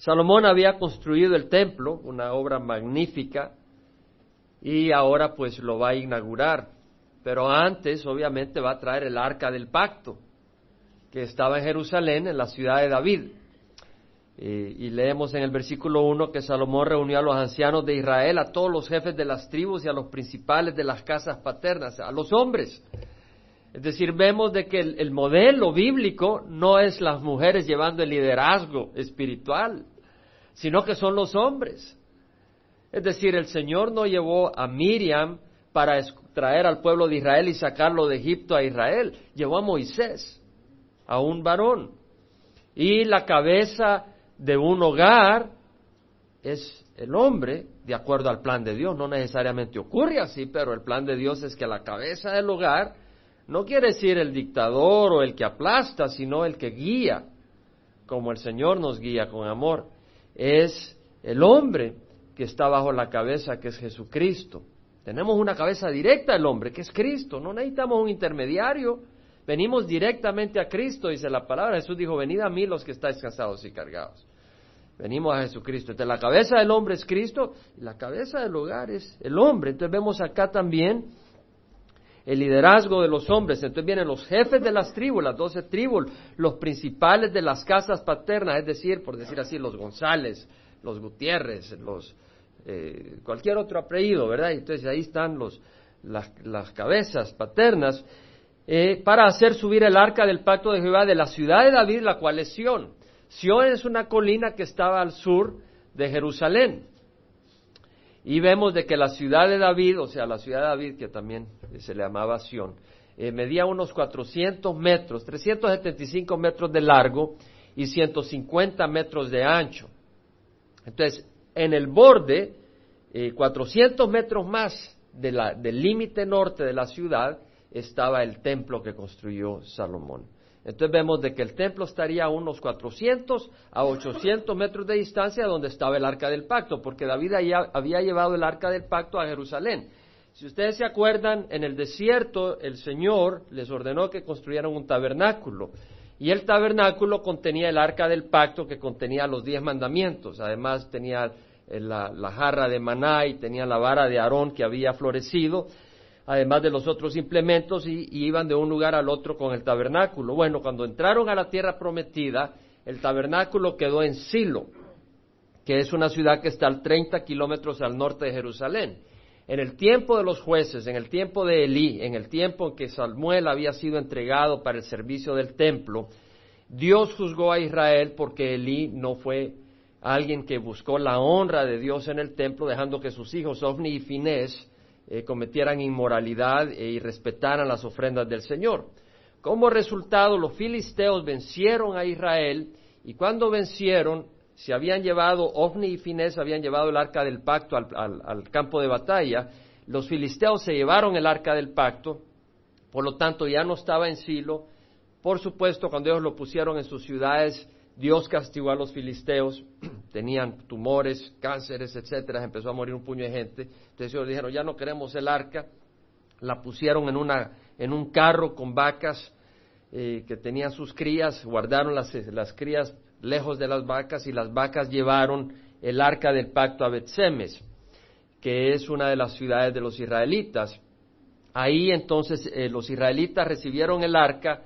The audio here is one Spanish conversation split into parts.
Salomón había construido el templo, una obra magnífica, y ahora pues lo va a inaugurar. Pero antes, obviamente, va a traer el arca del pacto, que estaba en Jerusalén, en la ciudad de David. Eh, y leemos en el versículo 1 que Salomón reunió a los ancianos de Israel, a todos los jefes de las tribus y a los principales de las casas paternas, a los hombres. Es decir, vemos de que el, modelo bíblico no es las mujeres llevando el liderazgo espiritual, sino que son los hombres. Es decir, el Señor no llevó a Miriam para traer al pueblo de Israel y sacarlo de Egipto a Israel, llevó a Moisés, a un varón. Y la cabeza de un hogar es el hombre, de acuerdo al plan de Dios. No necesariamente ocurre así, pero el plan de Dios es que la cabeza del hogar no quiere decir el dictador o el que aplasta, sino el que guía, como el Señor nos guía con amor. Es el hombre que está bajo la cabeza, que es Jesucristo. Tenemos una cabeza directa del hombre, que es Cristo. No necesitamos un intermediario. Venimos directamente a Cristo, dice la palabra. Jesús dijo, venid a mí los que estáis cansados y cargados. Venimos a Jesucristo. Entonces la cabeza del hombre es Cristo y la cabeza del hogar es el hombre. Entonces vemos acá también el liderazgo de los hombres. Entonces vienen los jefes de las tribus, las doce tribus, los principales de las casas paternas, es decir, por decir así, los González, los Gutiérrez, los eh, cualquier otro apellido, ¿verdad? Entonces ahí están los, las, cabezas paternas eh, para hacer subir el arca del pacto de Jehová de la ciudad de David, la cual es Sión. Sión es una colina que estaba al sur de Jerusalén. Y vemos de que la ciudad de David, o sea, la ciudad de David, que también se le llamaba Sión, eh, medía unos 400 metros, 375 metros de largo y 150 metros de ancho. Entonces, en el borde, 400 eh, metros más del límite norte de la ciudad, estaba el templo que construyó Salomón. Entonces vemos de que el templo estaría a unos 400 a 800 metros de distancia donde estaba el arca del pacto, porque David había llevado el arca del pacto a Jerusalén. Si ustedes se acuerdan, en el desierto el Señor les ordenó que construyeran un tabernáculo. Y el tabernáculo contenía el arca del pacto que contenía los diez mandamientos. Además tenía eh, la, la jarra de maná y tenía la vara de Aarón que había florecido además de los otros implementos, y, iban de un lugar al otro con el tabernáculo. Bueno, cuando entraron a la tierra prometida, el tabernáculo quedó en Silo, que es una ciudad que está a 30 kilómetros al norte de Jerusalén. En el tiempo de los jueces, en el tiempo de Elí, en el tiempo en que Samuel había sido entregado para el servicio del templo, Dios juzgó a Israel porque Elí no fue alguien que buscó la honra de Dios en el templo, dejando que sus hijos Ofni y Finés eh, cometieran inmoralidad e irrespetaran las ofrendas del Señor. Como resultado, los filisteos vencieron a Israel y cuando vencieron, se habían llevado, Ofni y Finés habían llevado el arca del pacto al, campo de batalla, los filisteos se llevaron el arca del pacto, por lo tanto ya no estaba en Silo. Por supuesto, cuando ellos lo pusieron en sus ciudades, Dios castigó a los filisteos, tenían tumores, cánceres, etcétera, empezó a morir un puño de gente. Entonces ellos dijeron, ya no queremos el arca, la pusieron en, una, en un carro con vacas eh, que tenían sus crías, guardaron las, las, crías lejos de las vacas y las vacas llevaron el arca del pacto a Betsemes, que es una de las ciudades de los israelitas. Ahí entonces eh, los israelitas recibieron el arca,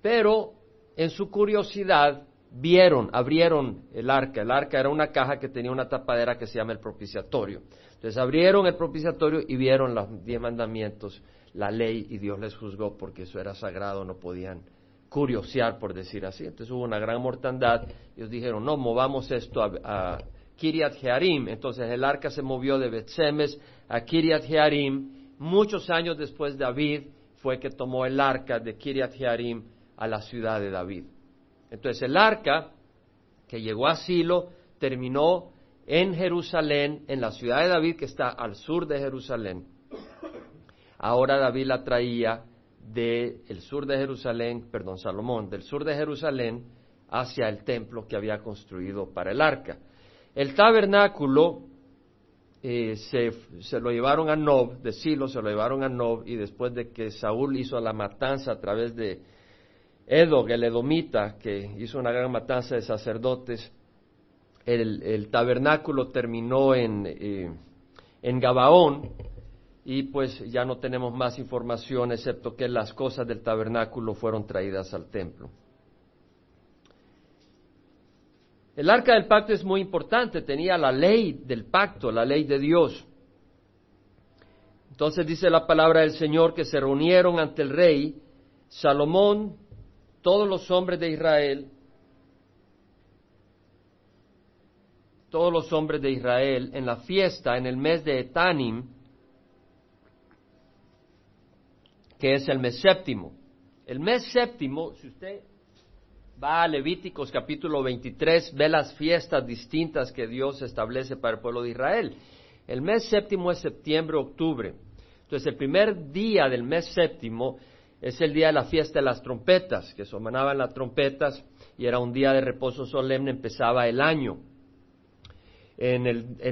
pero en su curiosidad vieron, abrieron el arca. El arca era una caja que tenía una tapadera que se llama el propiciatorio. Entonces abrieron el propiciatorio y vieron los diez mandamientos, la ley, y Dios les juzgó porque eso era sagrado, no podían curiosear, por decir así. Entonces hubo una gran mortandad. Ellos dijeron, no, movamos esto a, a Kiriat Jearim. Entonces el arca se movió de Betsemes a Kiriat Jearim. Muchos años después David fue que tomó el arca de Kiriat Jearim a la ciudad de David. Entonces el arca que llegó a Silo terminó en Jerusalén, en la ciudad de David que está al sur de Jerusalén. Ahora David la traía del sur de Jerusalén, perdón, Salomón, del sur de Jerusalén hacia el templo que había construido para el arca. El tabernáculo eh, se, se, lo llevaron a Nob, de Silo se lo llevaron a Nob, y después de que Saúl hizo la matanza a través de Edog, el edomita, que hizo una gran matanza de sacerdotes, el, tabernáculo terminó en, eh, en Gabaón y pues ya no tenemos más información excepto que las cosas del tabernáculo fueron traídas al templo. El arca del pacto es muy importante, tenía la ley del pacto, la ley de Dios. Entonces dice la palabra del Señor que se reunieron ante el rey Salomón, todos los hombres de Israel, todos los hombres de Israel en la fiesta en el mes de Etanim, que es el mes séptimo. El mes séptimo, si usted va a Levíticos capítulo 23, ve las fiestas distintas que Dios establece para el pueblo de Israel. El mes séptimo es septiembre-octubre. Entonces, el primer día del mes séptimo es el día de la fiesta de las trompetas, que sonaban las trompetas y era un día de reposo solemne, empezaba el año en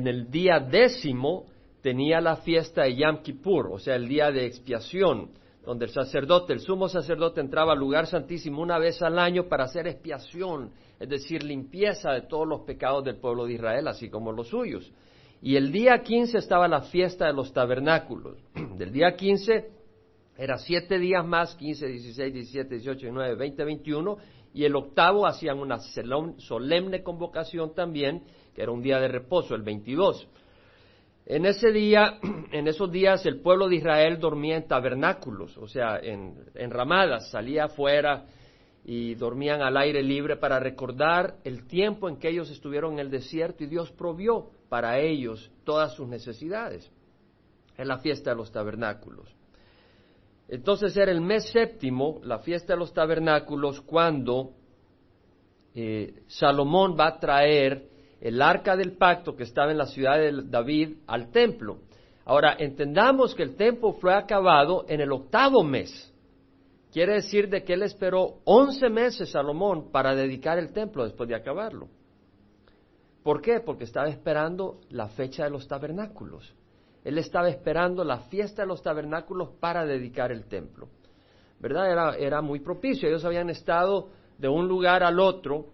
el, día décimo tenía la fiesta de Yom Kippur, o sea, el día de expiación, donde el sacerdote, el sumo sacerdote, entraba al lugar santísimo una vez al año para hacer expiación, es decir, limpieza de todos los pecados del pueblo de Israel, así como los suyos. Y el día quince estaba la fiesta de los tabernáculos. Del día quince era siete días más, quince, dieciséis, diecisiete, dieciocho, diecinueve, veinte, veintiuno, y el octavo hacían una solemne convocación también, que era un día de reposo, el 22. En ese día, en esos días, el pueblo de Israel dormía en tabernáculos, o sea, en, en ramadas, salía afuera y dormían al aire libre para recordar el tiempo en que ellos estuvieron en el desierto y Dios provió para ellos todas sus necesidades. En la fiesta de los tabernáculos. Entonces era el mes séptimo, la fiesta de los tabernáculos, cuando eh, Salomón va a traer el arca del pacto que estaba en la ciudad de David al templo. Ahora, entendamos que el templo fue acabado en el octavo mes. Quiere decir de que él esperó once meses, Salomón, para dedicar el templo después de acabarlo. ¿Por qué? Porque estaba esperando la fecha de los tabernáculos. Él estaba esperando la fiesta de los tabernáculos para dedicar el templo. ¿Verdad? Era, era muy propicio. Ellos habían estado de un lugar al otro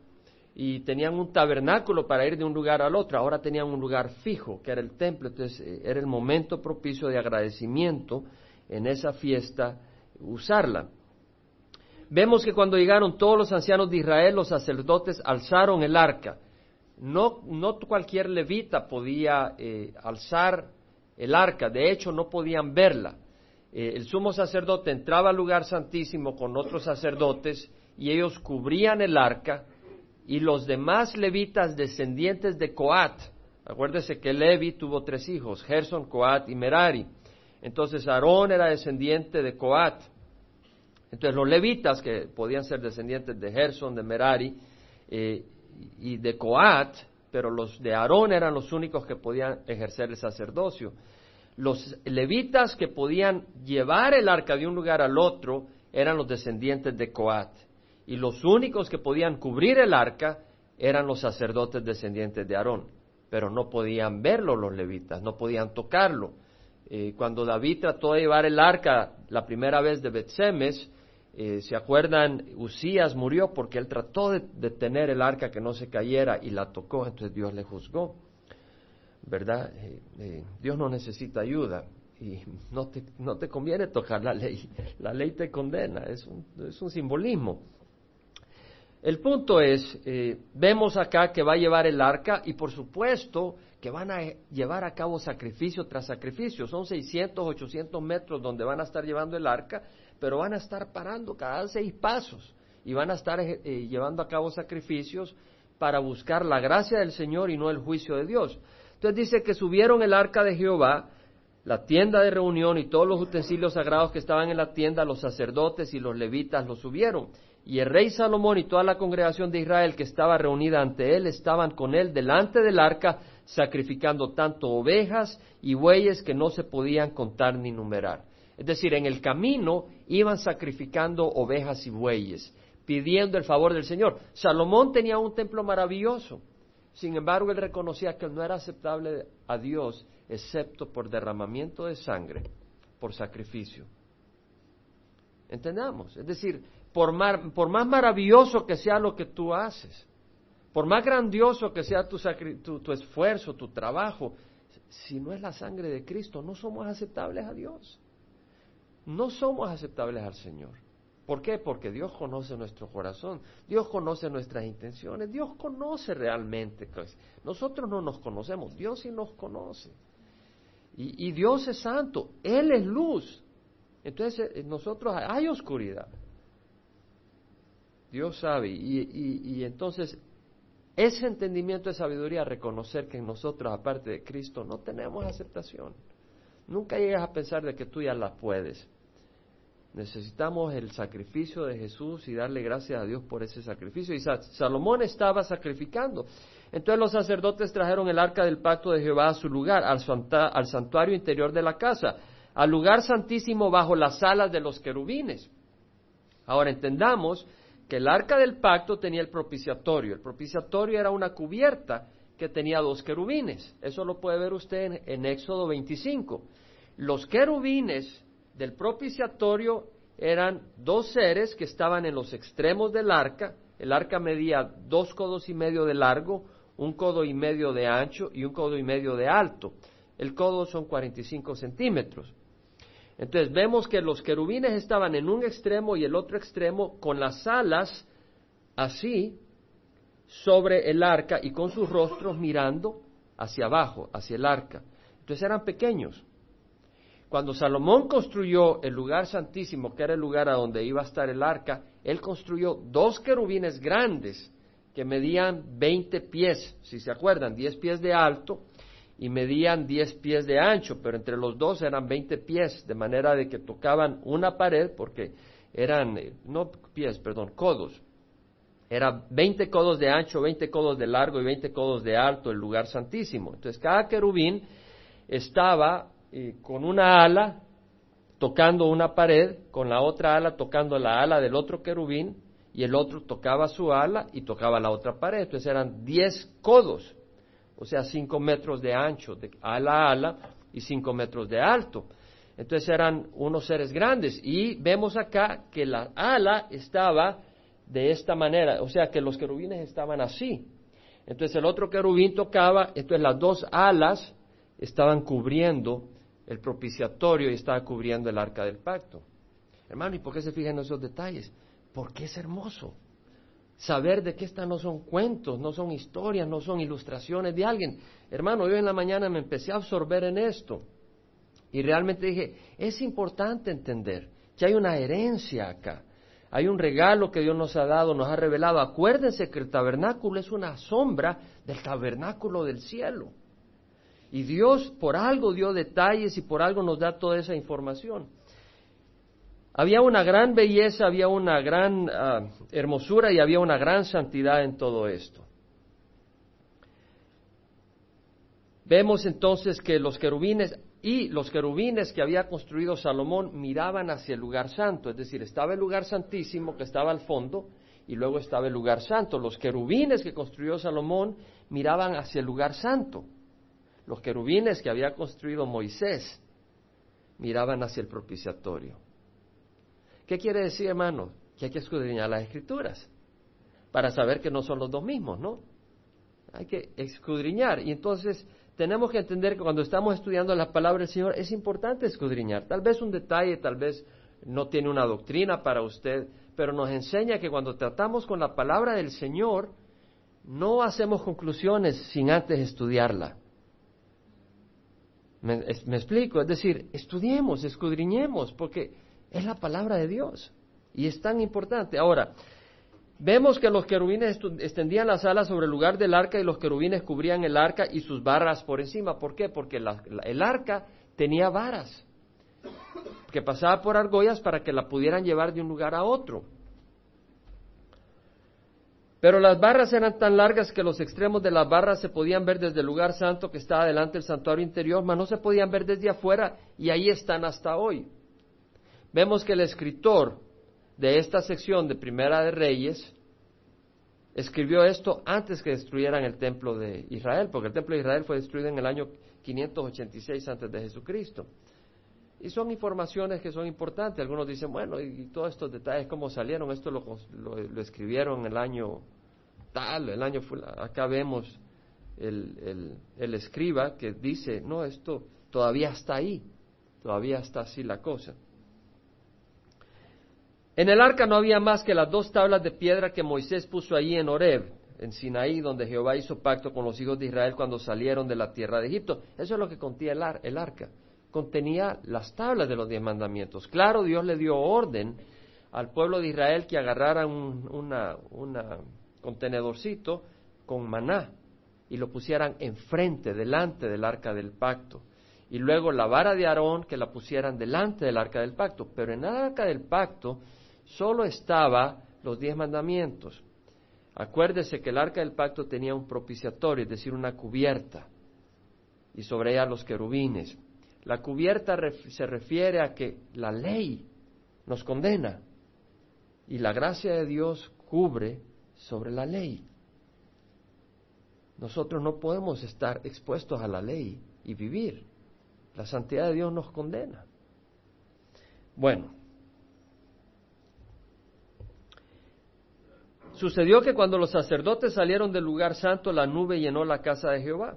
y tenían un tabernáculo para ir de un lugar al otro, ahora tenían un lugar fijo, que era el templo, entonces eh, era el momento propicio de agradecimiento en esa fiesta usarla. Vemos que cuando llegaron todos los ancianos de Israel, los sacerdotes alzaron el arca. No, no cualquier levita podía eh, alzar el arca, de hecho no podían verla. Eh, el sumo sacerdote entraba al lugar santísimo con otros sacerdotes y ellos cubrían el arca y los demás levitas descendientes de Coat. Acuérdese que Levi tuvo tres hijos, Gerson, Coat y Merari. Entonces Aarón era descendiente de Coat. Entonces los levitas, que podían ser descendientes de Gerson, de Merari eh, y de Coat, pero los de Aarón eran los únicos que podían ejercer el sacerdocio. Los levitas que podían llevar el arca de un lugar al otro eran los descendientes de Coat y los únicos que podían cubrir el arca eran los sacerdotes descendientes de Aarón, pero no podían verlo los levitas, no podían tocarlo. Eh, cuando David trató de llevar el arca la primera vez de Betsemes, eh, ¿se acuerdan? Usías murió porque él trató de, detener el arca que no se cayera y la tocó, entonces Dios le juzgó. ¿Verdad? Eh, Dios no necesita ayuda y no te, no te conviene tocar la ley. La ley te condena, es un, es un simbolismo. El punto es, eh, vemos acá que va a llevar el arca y por supuesto que van a llevar a cabo sacrificio tras sacrificio. Son 600, 800 metros donde van a estar llevando el arca, pero van a estar parando cada seis pasos y van a estar eh, eh, llevando a cabo sacrificios para buscar la gracia del Señor y no el juicio de Dios. Entonces dice que subieron el arca de Jehová, la tienda de reunión y todos los utensilios sagrados que estaban en la tienda, los sacerdotes y los levitas los subieron y el rey Salomón y toda la congregación de Israel que estaba reunida ante él estaban con él delante del arca, sacrificando tanto ovejas y bueyes que no se podían contar ni numerar. Es decir, en el camino iban sacrificando ovejas y bueyes, pidiendo el favor del Señor. Salomón tenía un templo maravilloso. Sin embargo, él reconocía que no era aceptable a Dios excepto por derramamiento de sangre, por sacrificio. ¿Entendamos? Es decir, por, más maravilloso que sea lo que tú haces, Por más grandioso que sea tu, tu, esfuerzo, tu trabajo, si no es la sangre de Cristo, no somos aceptables a Dios. No somos aceptables al Señor. ¿Por qué? Porque Dios conoce nuestro corazón, Dios conoce nuestras intenciones, Dios conoce realmente. Nosotros no nos conocemos, Dios sí nos conoce. Y, Dios es santo, Él es luz. Entonces eh, nosotros hay oscuridad. Dios sabe. Y, entonces, ese entendimiento de sabiduría, reconocer que nosotros, aparte de Cristo, no tenemos aceptación. Nunca llegas a pensar de que tú ya la puedes. Necesitamos el sacrificio de Jesús y darle gracias a Dios por ese sacrificio. Y Salomón estaba sacrificando. Entonces los sacerdotes trajeron el arca del pacto de Jehová a su lugar, al, santuario interior de la casa, al lugar santísimo bajo las alas de los querubines. Ahora entendamos que el arca del pacto tenía el propiciatorio. El propiciatorio era una cubierta que tenía dos querubines. Eso lo puede ver usted en, Éxodo 25. Los querubines del propiciatorio eran dos seres que estaban en los extremos del arca. El arca medía dos codos y medio de largo, un codo y medio de ancho y un codo y medio de alto. El codo son 45 centímetros. Entonces vemos que los querubines estaban en un extremo y el otro extremo con las alas así sobre el arca y con sus rostros mirando hacia abajo, hacia el arca. Entonces eran pequeños. Cuando Salomón construyó el lugar santísimo, que era el lugar a donde iba a estar el arca, él construyó dos querubines grandes que medían 20 pies, si se acuerdan, 10 pies de alto y medían 10 pies de ancho, pero entre los dos eran 20 pies, de manera de que tocaban una pared, porque eran, eh, no pies, perdón, codos. Era 20 codos de ancho, 20 codos de largo y 20 codos de alto el lugar santísimo. Entonces cada querubín estaba con una ala tocando una pared, con la otra ala tocando la ala del otro querubín, y el otro tocaba su ala y tocaba la otra pared. Entonces eran 10 codos o sea, cinco metros de ancho de ala ala y cinco metros de alto. Entonces eran unos seres grandes y vemos acá que la ala estaba de esta manera, o sea que los querubines estaban así. Entonces el otro querubín tocaba, entonces las dos alas estaban cubriendo el propiciatorio y estaba cubriendo el arca del pacto. Hermano, ¿y por qué se fijan en esos detalles? Porque es hermoso saber de que estas no son cuentos, no son historias, no son ilustraciones de alguien. Hermano, yo en la mañana me empecé a absorber en esto y realmente dije, es importante entender que hay una herencia acá, hay un regalo que Dios nos ha dado, nos ha revelado. Acuérdense que el tabernáculo es una sombra del tabernáculo del cielo. Y Dios por algo dio detalles y por algo nos da toda esa información. Había una gran belleza, había una gran ah, hermosura y había una gran santidad en todo esto. Vemos entonces que los querubines y los querubines que había construido Salomón miraban hacia el lugar santo, es decir, estaba el lugar santísimo que estaba al fondo y luego estaba el lugar santo. Los querubines que construyó Salomón miraban hacia el lugar santo. Los querubines que había construido Moisés miraban hacia el propiciatorio. ¿Qué quiere decir, hermano? Que hay que escudriñar las escrituras para saber que no son los dos mismos, ¿no? Hay que escudriñar. Y entonces tenemos que entender que cuando estamos estudiando la palabra del Señor es importante escudriñar. Tal vez un detalle, tal vez no tiene una doctrina para usted, pero nos enseña que cuando tratamos con la palabra del Señor, no hacemos conclusiones sin antes estudiarla. ¿Me, explico? Es decir, estudiemos, escudriñemos, porque es la palabra de Dios. Y es tan importante. Ahora, vemos que los querubines extendían las alas sobre el lugar del arca y los querubines cubrían el arca y sus barras por encima. ¿Por qué? Porque el arca tenía varas que pasaba por argollas para que la pudieran llevar de un lugar a otro. Pero las barras eran tan largas que los extremos de las barras se podían ver desde el lugar santo que estaba delante del santuario interior, mas no se podían ver desde afuera y ahí están hasta hoy. Vemos que el escritor de esta sección de Primera de Reyes escribió esto antes que destruyeran el templo de Israel, porque el templo de Israel fue destruido en el año 586 antes de Jesucristo. Y son informaciones que son importantes. Algunos dicen, bueno, y, todos estos detalles, ¿cómo salieron? Esto lo, lo, escribieron en el año tal, el año acá vemos el, el, escriba que dice, no, esto todavía está ahí, todavía está así la cosa. En el arca no había más que las dos tablas de piedra que Moisés puso allí en Horeb, en Sinaí, donde Jehová hizo pacto con los hijos de Israel cuando salieron de la tierra de Egipto. Eso es lo que contenía el, el arca. Contenía las tablas de los diez mandamientos. Claro, Dios le dio orden al pueblo de Israel que agarrara un una, contenedorcito con maná y lo pusieran enfrente, delante del arca del pacto. Y luego la vara de Aarón que la pusieran delante del arca del pacto. Pero en el arca del pacto solo estaba los diez mandamientos. Acuérdese que el arca del pacto tenía un propiciatorio, es decir, una cubierta, y sobre ella los querubines. La cubierta se refiere a que la ley nos condena y la gracia de Dios cubre sobre la ley. Nosotros no podemos estar expuestos a la ley y vivir. La santidad de Dios nos condena. Bueno, Sucedió que cuando los sacerdotes salieron del lugar santo, la nube llenó la casa de Jehová,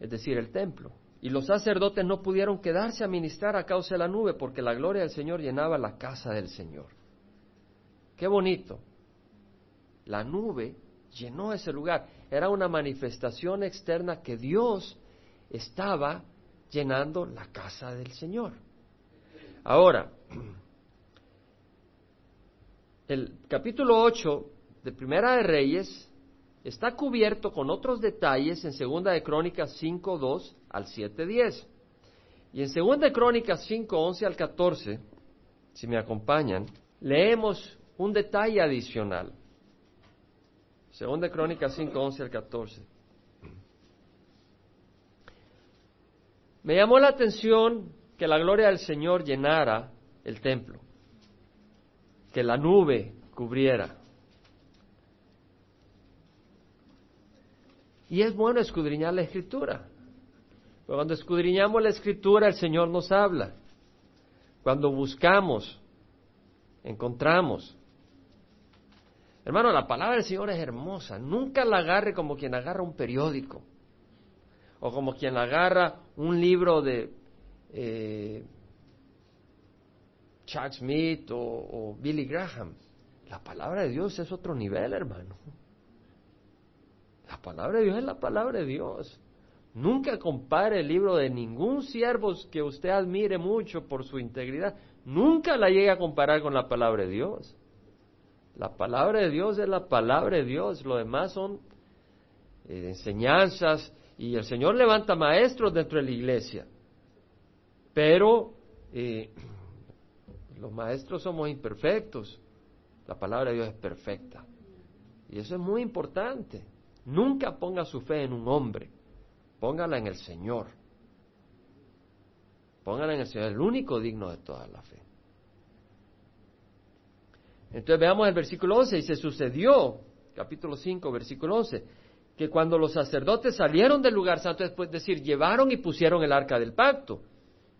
es decir, el templo. Y los sacerdotes no pudieron quedarse a ministrar a causa de la nube, porque la gloria del Señor llenaba la casa del Señor. Qué bonito. La nube llenó ese lugar. Era una manifestación externa que Dios estaba llenando la casa del Señor. Ahora, el capítulo 8 de Primera de Reyes está cubierto con otros detalles en Segunda de Crónicas 5, 2 al 7, 10. Y en Segunda de Crónicas 5, 11 al 14, si me acompañan, leemos un detalle adicional. Segunda de Crónicas 5, 11 al 14. Me llamó la atención que la gloria del Señor llenara el templo que la nube cubriera. Y es bueno escudriñar la escritura. cuando escudriñamos la escritura, el Señor nos habla. Cuando buscamos, encontramos. Hermano, la palabra del Señor es hermosa. Nunca la agarre como quien agarra un periódico o como quien agarra un libro de eh, Chuck Smith o, Billy Graham. La palabra de Dios es otro nivel, hermano. La palabra de Dios es la palabra de Dios. Nunca compare el libro de ningún siervo que usted admire mucho por su integridad. Nunca la llegue a comparar con la palabra de Dios. La palabra de Dios es la palabra de Dios. Lo demás son eh, enseñanzas y el Señor levanta maestros dentro de la iglesia. Pero eh, los maestros somos imperfectos. La palabra de Dios es perfecta. Y eso es muy importante. Nunca ponga su fe en un hombre. Póngala en el Señor. Póngala en el Señor, el único digno de toda la fe. Entonces veamos el versículo 11. Y se sucedió, capítulo 5, versículo 11, que cuando los sacerdotes salieron del lugar santo, después decir, llevaron y pusieron el arca del pacto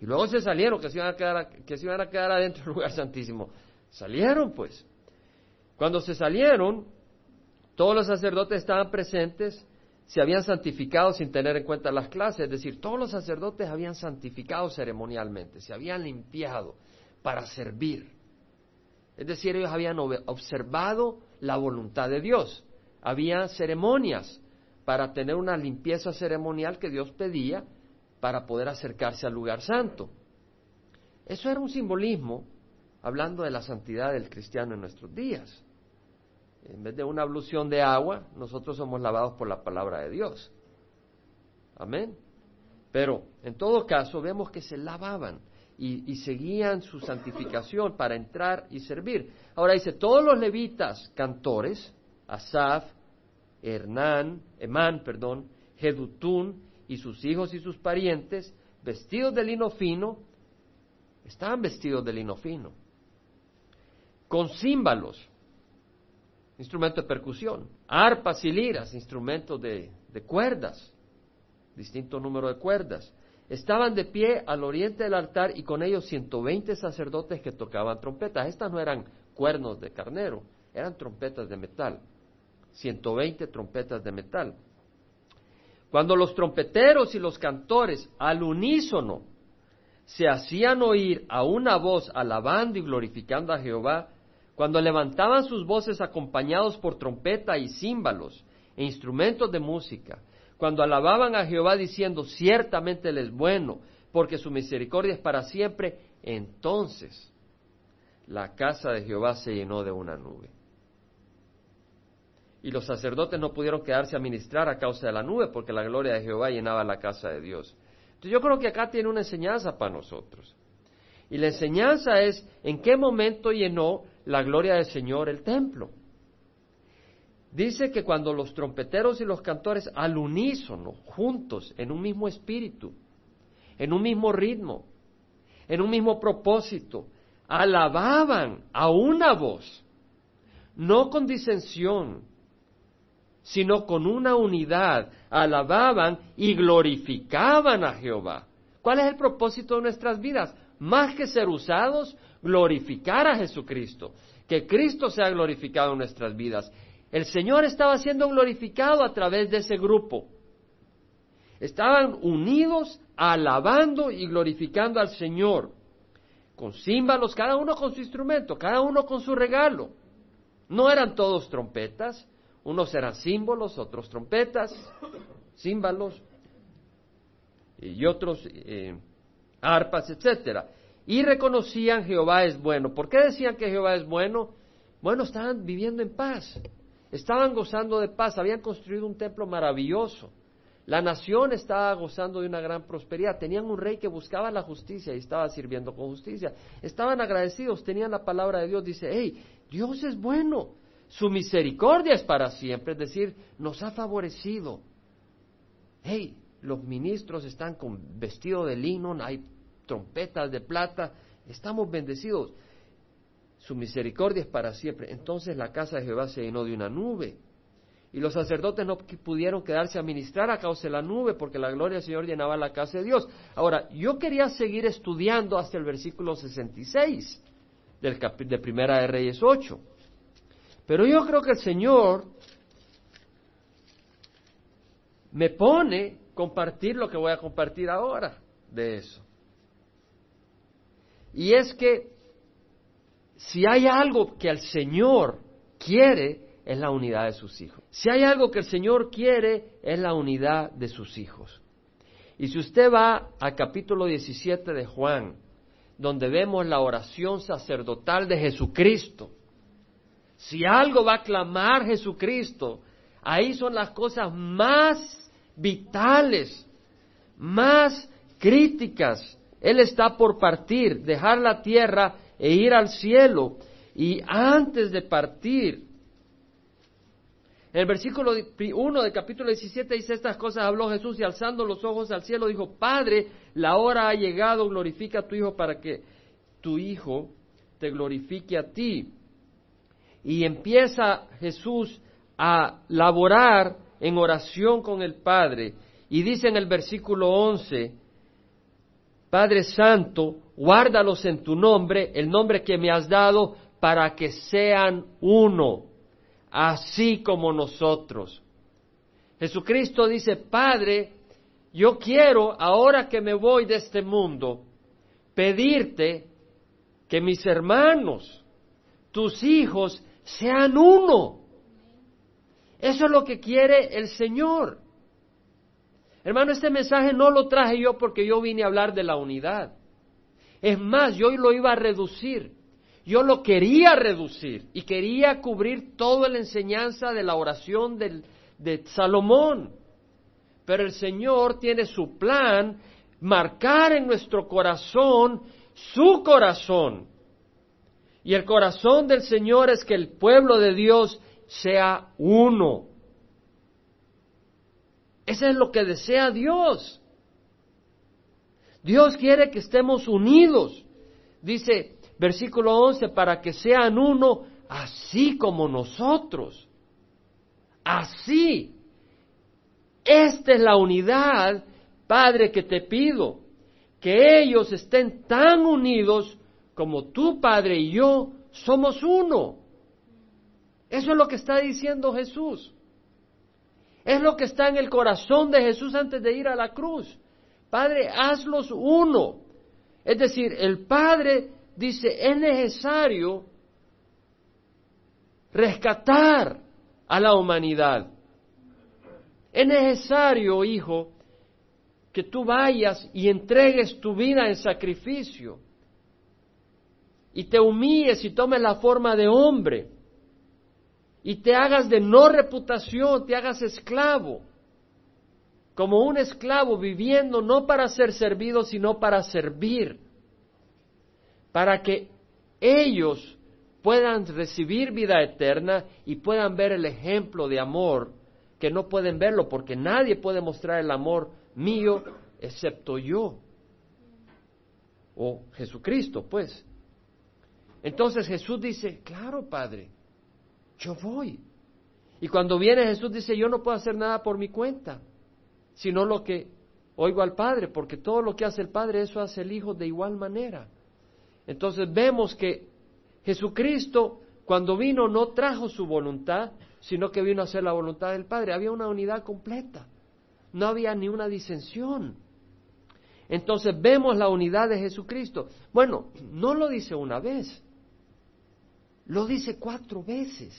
y luego se salieron, que se iban a quedar, que se iban a quedar adentro del lugar santísimo. Salieron, pues. Cuando se salieron, todos los sacerdotes estaban presentes, se habían santificado sin tener en cuenta las clases, es decir, todos los sacerdotes habían santificado ceremonialmente, se habían limpiado para servir. Es decir, ellos habían observado la voluntad de Dios. Había ceremonias para tener una limpieza ceremonial que Dios pedía para poder acercarse al lugar santo. Eso era un simbolismo hablando de la santidad del cristiano en nuestros días. En vez de una ablución de agua, nosotros somos lavados por la palabra de Dios. Amén. Pero en todo caso vemos que se lavaban y, seguían su santificación para entrar y servir. Ahora dice, todos los levitas cantores, Asaf, Hernán, Emán, perdón, Jedutún y sus hijos y sus parientes, vestidos de lino fino, estaban vestidos de lino fino, con címbalos, instrumento de percusión, arpas y liras, instrumentos de, de cuerdas, distinto número de cuerdas. Estaban de pie al oriente del altar y con ellos 120 sacerdotes que tocaban trompetas. Estas no eran cuernos de carnero, eran trompetas de metal. 120 trompetas de metal. Cuando los trompeteros y los cantores al unísono se hacían oír a una voz alabando y glorificando a Jehová, cuando levantaban sus voces acompañados por trompeta y címbalos e instrumentos de música, cuando alababan a Jehová diciendo, ciertamente Él es bueno, porque su misericordia es para siempre, entonces la casa de Jehová se llenó de una nube. Y los sacerdotes no pudieron quedarse a ministrar a causa de la nube, porque la gloria de Jehová llenaba la casa de Dios. Entonces yo creo que acá tiene una enseñanza para nosotros. Y la enseñanza es en qué momento llenó la gloria del Señor el templo. Dice que cuando los trompeteros y los cantores al unísono, juntos, en un mismo espíritu, en un mismo ritmo, en un mismo propósito, alababan a una voz, no con disensión, sino con una unidad, alababan y glorificaban a Jehová. ¿Cuál es el propósito de nuestras vidas? Más que ser usados, glorificar a Jesucristo, que Cristo sea glorificado en nuestras vidas. El Señor estaba siendo glorificado a través de ese grupo. Estaban unidos alabando y glorificando al Señor, con címbalos, cada uno con su instrumento, cada uno con su regalo. No eran todos trompetas, unos eran símbolos, otros trompetas, címbalos, y otros eh, arpas, etcétera. Y reconocían Jehová es bueno. ¿Por qué decían que Jehová es bueno? Bueno, estaban viviendo en paz. Estaban gozando de paz, habían construido un templo maravilloso. La nación estaba gozando de una gran prosperidad. Tenían un rey que buscaba la justicia y estaba sirviendo con justicia. Estaban agradecidos, tenían la palabra de Dios. Dice, hey, Dios es bueno. Su misericordia es para siempre. Es decir, nos ha favorecido. Hey, los ministros están con vestido de lino, hay trompetas de plata. Estamos bendecidos su misericordia es para siempre. Entonces la casa de Jehová se llenó de una nube. Y los sacerdotes no pudieron quedarse a ministrar a causa de la nube, porque la gloria del Señor llenaba la casa de Dios. Ahora, yo quería seguir estudiando hasta el versículo 66 del de Primera de Reyes 8. Pero yo creo que el Señor me pone compartir lo que voy a compartir ahora de eso. Y es que si hay algo que el Señor quiere, es la unidad de sus hijos. Si hay algo que el Señor quiere, es la unidad de sus hijos. Y si usted va al capítulo 17 de Juan, donde vemos la oración sacerdotal de Jesucristo, si algo va a clamar Jesucristo, ahí son las cosas más vitales, más críticas. Él está por partir, dejar la tierra e ir al cielo. Y antes de partir, en el versículo 1 del capítulo 17 dice estas cosas, habló Jesús y alzando los ojos al cielo dijo, Padre, la hora ha llegado, glorifica a tu Hijo para que tu Hijo te glorifique a ti. Y empieza Jesús a laborar en oración con el Padre. Y dice en el versículo 11, Padre Santo, guárdalos en tu nombre, el nombre que me has dado, para que sean uno, así como nosotros. Jesucristo dice, Padre, yo quiero, ahora que me voy de este mundo, pedirte que mis hermanos, tus hijos, sean uno. Eso es lo que quiere el Señor. Hermano, este mensaje no lo traje yo porque yo vine a hablar de la unidad. Es más, yo lo iba a reducir. Yo lo quería reducir y quería cubrir toda la enseñanza de la oración de Salomón. Pero el Señor tiene su plan, marcar en nuestro corazón su corazón. Y el corazón del Señor es que el pueblo de Dios sea uno. Eso es lo que desea Dios. Dios quiere que estemos unidos. Dice versículo 11, para que sean uno así como nosotros. Así. Esta es la unidad, Padre, que te pido. Que ellos estén tan unidos como tú, Padre, y yo somos uno. Eso es lo que está diciendo Jesús. Es lo que está en el corazón de Jesús antes de ir a la cruz. Padre, hazlos uno. Es decir, el Padre dice, es necesario rescatar a la humanidad. Es necesario, hijo, que tú vayas y entregues tu vida en sacrificio y te humilles y tomes la forma de hombre y te hagas de no reputación, te hagas esclavo, como un esclavo viviendo no para ser servido, sino para servir, para que ellos puedan recibir vida eterna y puedan ver el ejemplo de amor, que no pueden verlo porque nadie puede mostrar el amor mío excepto yo, o Jesucristo, pues. Entonces Jesús dice, claro, Padre, yo voy. Y cuando viene Jesús dice, yo no puedo hacer nada por mi cuenta, sino lo que oigo al Padre, porque todo lo que hace el Padre, eso hace el Hijo de igual manera. Entonces vemos que Jesucristo, cuando vino, no trajo su voluntad, sino que vino a hacer la voluntad del Padre. Había una unidad completa. No había ni una disensión. Entonces vemos la unidad de Jesucristo. Bueno, no lo dice una vez, lo dice cuatro veces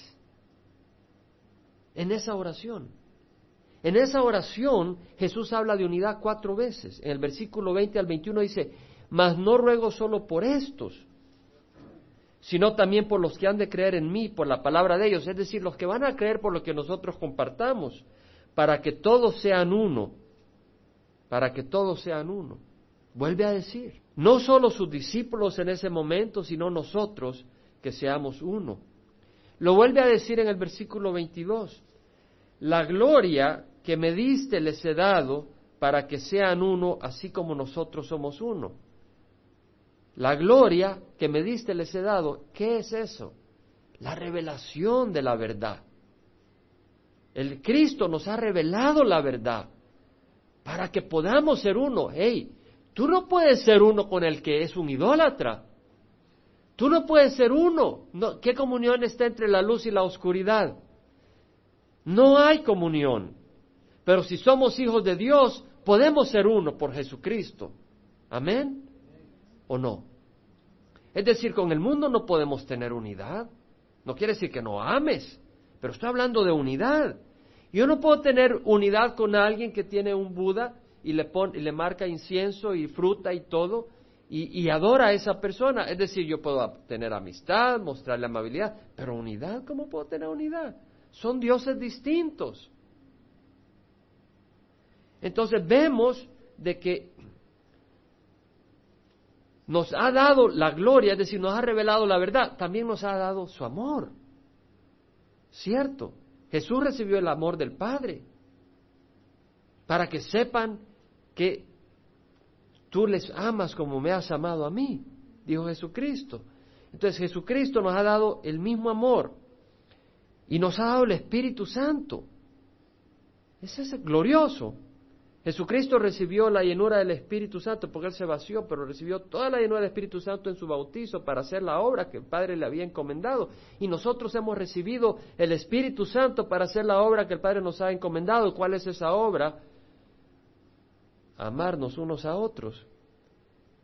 en esa oración. En esa oración Jesús habla de unidad cuatro veces. En el versículo 20 al 21 dice, mas no ruego solo por estos, sino también por los que han de creer en mí, por la palabra de ellos, es decir, los que van a creer por lo que nosotros compartamos, para que todos sean uno, para que todos sean uno. Vuelve a decir, no solo sus discípulos en ese momento, sino nosotros, que seamos uno. Lo vuelve a decir en el versículo 22, la gloria que me diste les he dado para que sean uno, así como nosotros somos uno. La gloria que me diste les he dado. ¿Qué es eso? La revelación de la verdad. El Cristo nos ha revelado la verdad para que podamos ser uno. Hey, tú no puedes ser uno con el que es un idólatra. Tú no puedes ser uno. ¿Qué comunión está entre la luz y la oscuridad? No hay comunión. Pero si somos hijos de Dios, podemos ser uno por Jesucristo. Amén o no. Es decir, con el mundo no podemos tener unidad. No quiere decir que no ames, pero estoy hablando de unidad. Yo no puedo tener unidad con alguien que tiene un Buda y le, pone, y le marca incienso y fruta y todo y, adora a esa persona. Es decir, yo puedo tener amistad, mostrarle amabilidad, pero unidad, ¿cómo puedo tener unidad? Son dioses distintos. Entonces vemos de que nos ha dado la gloria, es decir, nos ha revelado la verdad, también nos ha dado su amor. ¿Cierto? Jesús recibió el amor del Padre para que sepan que tú les amas como me has amado a mí, dijo Jesucristo. Entonces Jesucristo nos ha dado el mismo amor y nos ha dado el Espíritu Santo. Ese es glorioso. Jesucristo recibió la llenura del Espíritu Santo porque Él se vació, pero recibió toda la llenura del Espíritu Santo en su bautizo para hacer la obra que el Padre le había encomendado. Y nosotros hemos recibido el Espíritu Santo para hacer la obra que el Padre nos ha encomendado. ¿Cuál es esa obra? Amarnos unos a otros,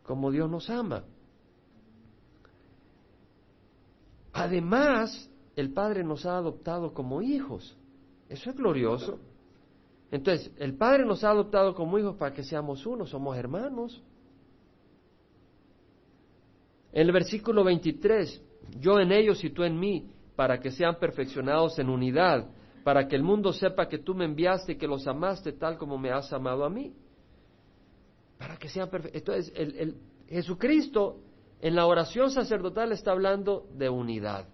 como Dios nos ama. Además, el Padre nos ha adoptado como hijos. Eso es glorioso. Entonces, el Padre nos ha adoptado como hijos para que seamos uno, somos hermanos. En el versículo 23, yo en ellos y tú en mí, para que sean perfeccionados en unidad, para que el mundo sepa que tú me enviaste y que los amaste tal como me has amado a mí. Para que sean perfeccionados. Entonces, el, Jesucristo en la oración sacerdotal está hablando de unidad.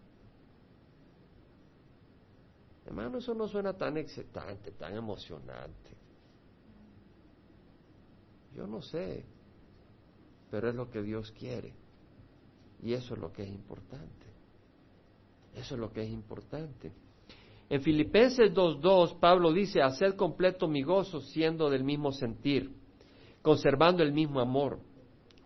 Hermano, eso no suena tan excitante, tan emocionante. Yo no sé, pero es lo que Dios quiere. Y eso es lo que es importante. Eso es lo que es importante. En Filipenses 2.2, Pablo dice, haced completo mi gozo siendo del mismo sentir, conservando el mismo amor,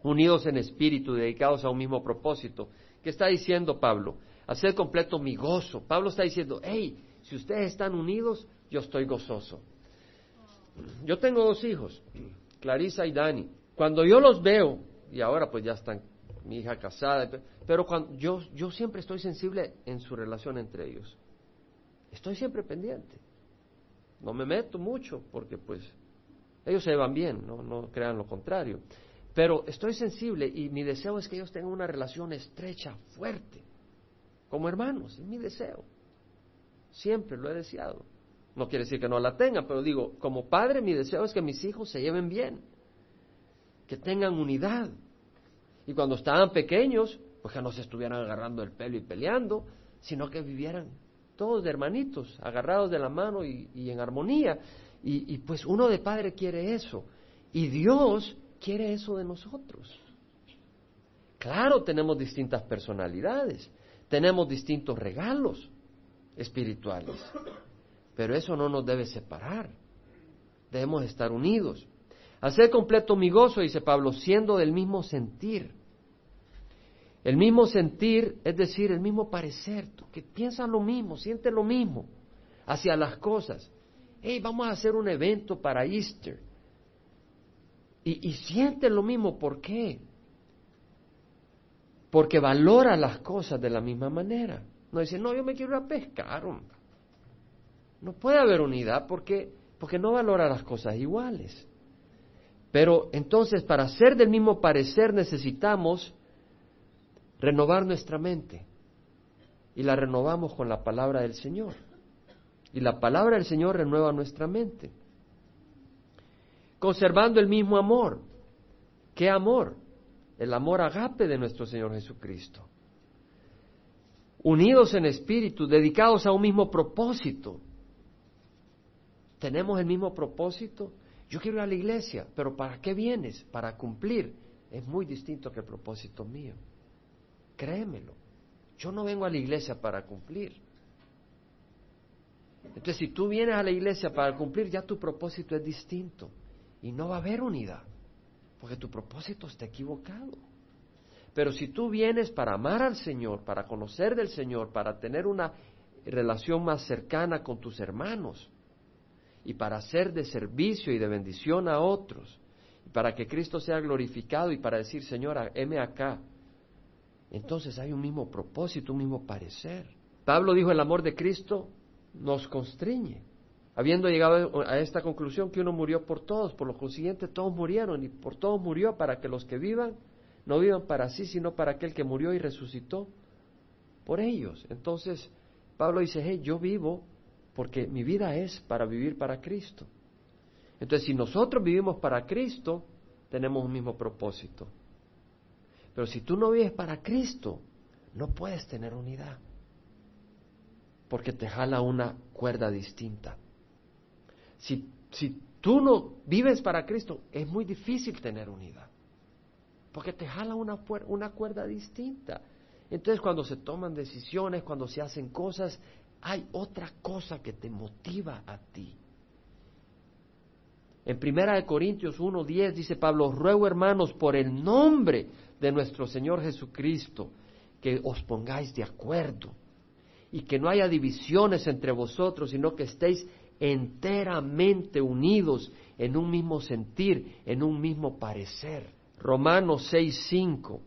unidos en espíritu, dedicados a un mismo propósito. ¿Qué está diciendo Pablo? hacer completo mi gozo. Pablo está diciendo, hey, si ustedes están unidos, yo estoy gozoso. Yo tengo dos hijos, Clarisa y Dani. Cuando yo los veo, y ahora pues ya están mi hija casada, pero cuando yo, yo siempre estoy sensible en su relación entre ellos. Estoy siempre pendiente. No me meto mucho porque pues ellos se van bien, no, no crean lo contrario. Pero estoy sensible y mi deseo es que ellos tengan una relación estrecha, fuerte, como hermanos, es mi deseo. Siempre lo he deseado. No quiere decir que no la tengan, pero digo, como padre mi deseo es que mis hijos se lleven bien, que tengan unidad. Y cuando estaban pequeños, pues que no se estuvieran agarrando el pelo y peleando, sino que vivieran todos de hermanitos, agarrados de la mano y, en armonía. Y, pues uno de padre quiere eso. Y Dios quiere eso de nosotros. Claro, tenemos distintas personalidades, tenemos distintos regalos espirituales, pero eso no nos debe separar. Debemos estar unidos. Hacer completo mi gozo, dice Pablo, siendo del mismo sentir. El mismo sentir, es decir, el mismo parecer, que piensan lo mismo, sienten lo mismo hacia las cosas. Hey, vamos a hacer un evento para Easter. Y, sienten lo mismo, ¿por qué? Porque valora las cosas de la misma manera. No dice, no, yo me quiero ir a pescar. No puede haber unidad porque, porque no valora las cosas iguales. Pero entonces, para ser del mismo parecer necesitamos renovar nuestra mente. Y la renovamos con la palabra del Señor. Y la palabra del Señor renueva nuestra mente. Conservando el mismo amor. ¿Qué amor? El amor agape de nuestro Señor Jesucristo. Unidos en espíritu, dedicados a un mismo propósito. ¿Tenemos el mismo propósito? Yo quiero ir a la iglesia, pero ¿para qué vienes? Para cumplir. Es muy distinto que el propósito mío. Créemelo. Yo no vengo a la iglesia para cumplir. Entonces, si tú vienes a la iglesia para cumplir, ya tu propósito es distinto. Y no va a haber unidad, porque tu propósito está equivocado. Pero si tú vienes para amar al Señor, para conocer del Señor, para tener una relación más cercana con tus hermanos, y para ser de servicio y de bendición a otros, y para que Cristo sea glorificado y para decir, Señor, heme acá, entonces hay un mismo propósito, un mismo parecer. Pablo dijo, el amor de Cristo nos constriñe. Habiendo llegado a esta conclusión que uno murió por todos, por lo consiguiente todos murieron y por todos murió para que los que vivan no vivan para sí, sino para aquel que murió y resucitó por ellos. Entonces, Pablo dice, hey, yo vivo porque mi vida es para vivir para Cristo. Entonces, si nosotros vivimos para Cristo, tenemos un mismo propósito. Pero si tú no vives para Cristo, no puedes tener unidad, porque te jala una cuerda distinta. Si, si tú no vives para Cristo, es muy difícil tener unidad, porque te jala una, una cuerda distinta. Entonces cuando se toman decisiones, cuando se hacen cosas, hay otra cosa que te motiva a ti. En Primera de Corintios 1:10 dice Pablo, ruego hermanos por el nombre de nuestro Señor Jesucristo, que os pongáis de acuerdo y que no haya divisiones entre vosotros, sino que estéis enteramente unidos en un mismo sentir, en un mismo parecer. Romanos 6:5.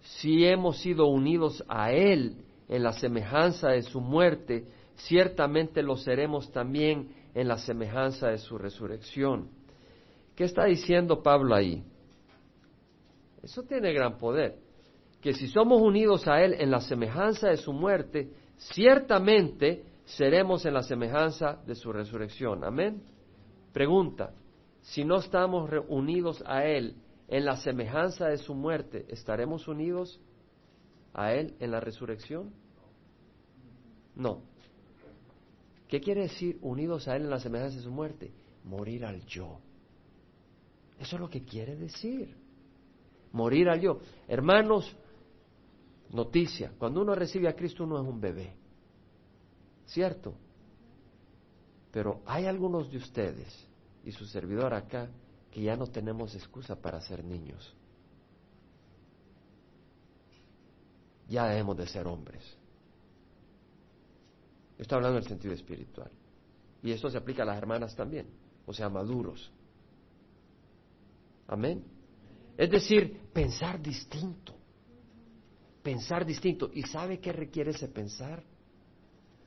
Si hemos sido unidos a Él en la semejanza de su muerte, ciertamente lo seremos también en la semejanza de su resurrección. ¿Qué está diciendo Pablo ahí? Eso tiene gran poder. Que si somos unidos a Él en la semejanza de su muerte, ciertamente seremos en la semejanza de su resurrección. Amén. Pregunta, si no estamos unidos a Él en la semejanza de su muerte, ¿estaremos unidos a Él en la resurrección? No. ¿Qué quiere decir unidos a Él en la semejanza de su muerte? Morir al yo. Eso es lo que quiere decir morir al yo. Hermanos, noticia, cuando uno recibe a Cristo uno es un bebé, ¿cierto? Pero hay algunos de ustedes y su servidor acá que ya no tenemos excusa para ser niños. ya debemos de ser hombres. Estoy hablando en el sentido espiritual. Y esto se aplica a las hermanas también, o sea, maduros. Amén. Es decir, pensar distinto. Pensar distinto. ¿Y sabe qué requiere ese pensar?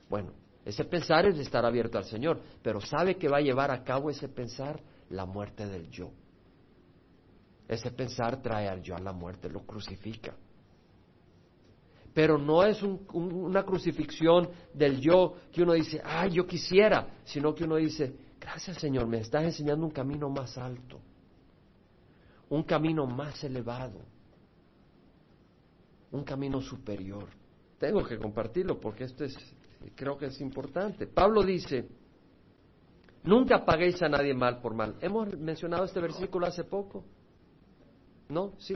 Bueno, ese pensar es estar abierto al Señor, pero ¿sabe que va a llevar a cabo ese pensar? La muerte del yo. Ese pensar trae al yo a la muerte, lo crucifica. Pero no es una crucifixión del yo que uno dice, ay, yo quisiera, sino que uno dice, gracias Señor, me estás enseñando un camino más alto, un camino más elevado, un camino superior. Tengo que compartirlo porque esto es, creo que es importante. Pablo dice, nunca paguéis a nadie mal por mal. Hemos mencionado este versículo hace poco. ¿No? Sí.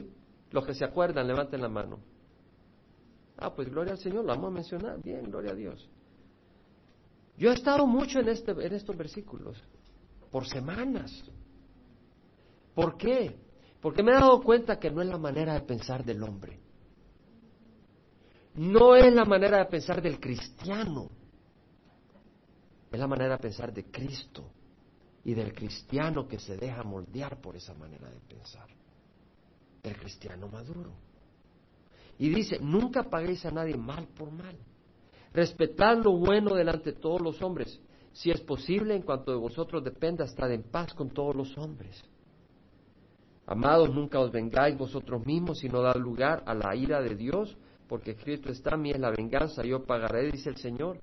Los que se acuerdan, levanten la mano. Ah, pues gloria al Señor, lo vamos a mencionar. Bien, gloria a Dios. Yo he estado mucho en, este, en estos versículos, por semanas. ¿Por qué? Porque me he dado cuenta que no es la manera de pensar del hombre. No es la manera de pensar del cristiano. Es la manera de pensar de Cristo y del cristiano que se deja moldear por esa manera de pensar el cristiano maduro. Y dice, nunca paguéis a nadie mal por mal. Respetad lo bueno delante de todos los hombres. Si es posible, en cuanto de vosotros dependa, estad en paz con todos los hombres. Amados, nunca os vengáis vosotros mismos, sino dad lugar a la ira de Dios, porque Cristo está a mí es la venganza, yo pagaré, dice el Señor.